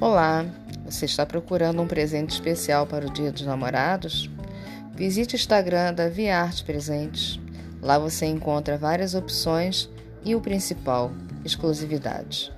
Olá, você está procurando um presente especial para o Dia dos Namorados? Visite o Instagram da Viarte Presentes. Lá você encontra várias opções e o principal, exclusividade.